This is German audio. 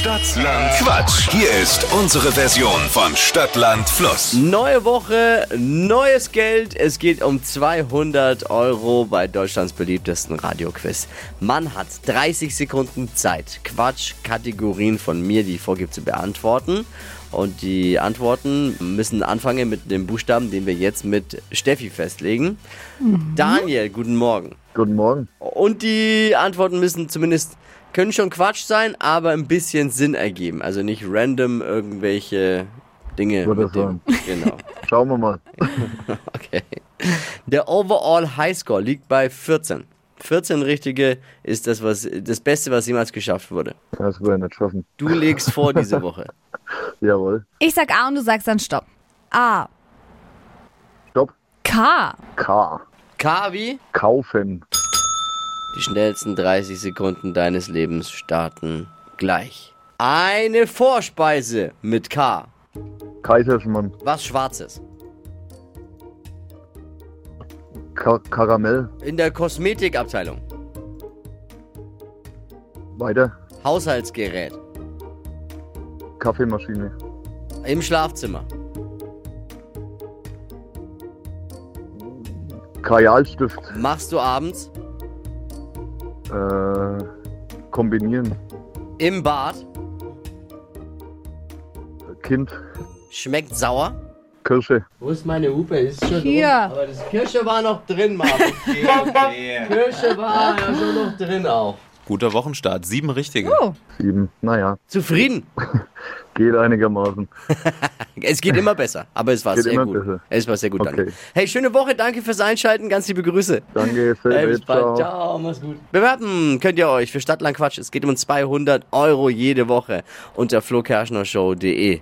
Stadtland Quatsch. Hier ist unsere Version von Stadtland Fluss. Neue Woche, neues Geld. Es geht um 200 Euro bei Deutschlands beliebtesten Radioquiz. Man hat 30 Sekunden Zeit, Quatsch-Kategorien von mir, die ich vorgebe, zu beantworten. Und die Antworten müssen anfangen mit dem Buchstaben, den wir jetzt mit Steffi festlegen. Daniel, guten Morgen. Guten Morgen. Und die Antworten müssen zumindest, können schon Quatsch sein, aber ein bisschen Sinn ergeben. Also nicht random irgendwelche Dinge. Würde mit dem, genau. Schauen wir mal. Okay. Der Overall Highscore liegt bei 14. 14 richtige ist das, was, das Beste, was jemals geschafft wurde. Das wir nicht schaffen. Du legst vor diese Woche. Jawohl. Ich sag A und du sagst dann Stopp. A. Stopp. K. K. K wie? Kaufen. Die schnellsten 30 Sekunden deines Lebens starten gleich. Eine Vorspeise mit K. Kaiserschmarrn. Was Schwarzes. Ka Karamell. In der Kosmetikabteilung. Weiter. Haushaltsgerät. Kaffeemaschine. Im Schlafzimmer. Kajalstift. Machst du abends. Äh, kombinieren. Im Bad. Kind. Schmeckt sauer. Kirsche. Wo ist meine Hupe? Ist schon Hier. rum. Aber das Kirsche war noch drin, Marvin. Kirsche war ja schon noch drin auch. Guter Wochenstart, sieben richtige. Oh. Sieben. Naja, Zufrieden? geht einigermaßen. Es geht immer besser, aber es war Geht sehr immer gut. besser. Es war sehr gut, Okay. danke. Hey, schöne Woche, danke fürs Einschalten, ganz liebe Grüße. Danke, Hey, bis Servus. bald. Ciao. Ciao, mach's gut. Bewerben könnt ihr euch für Stadtland Quatsch. Es geht um 200 Euro jede Woche unter flokerschnershow.de.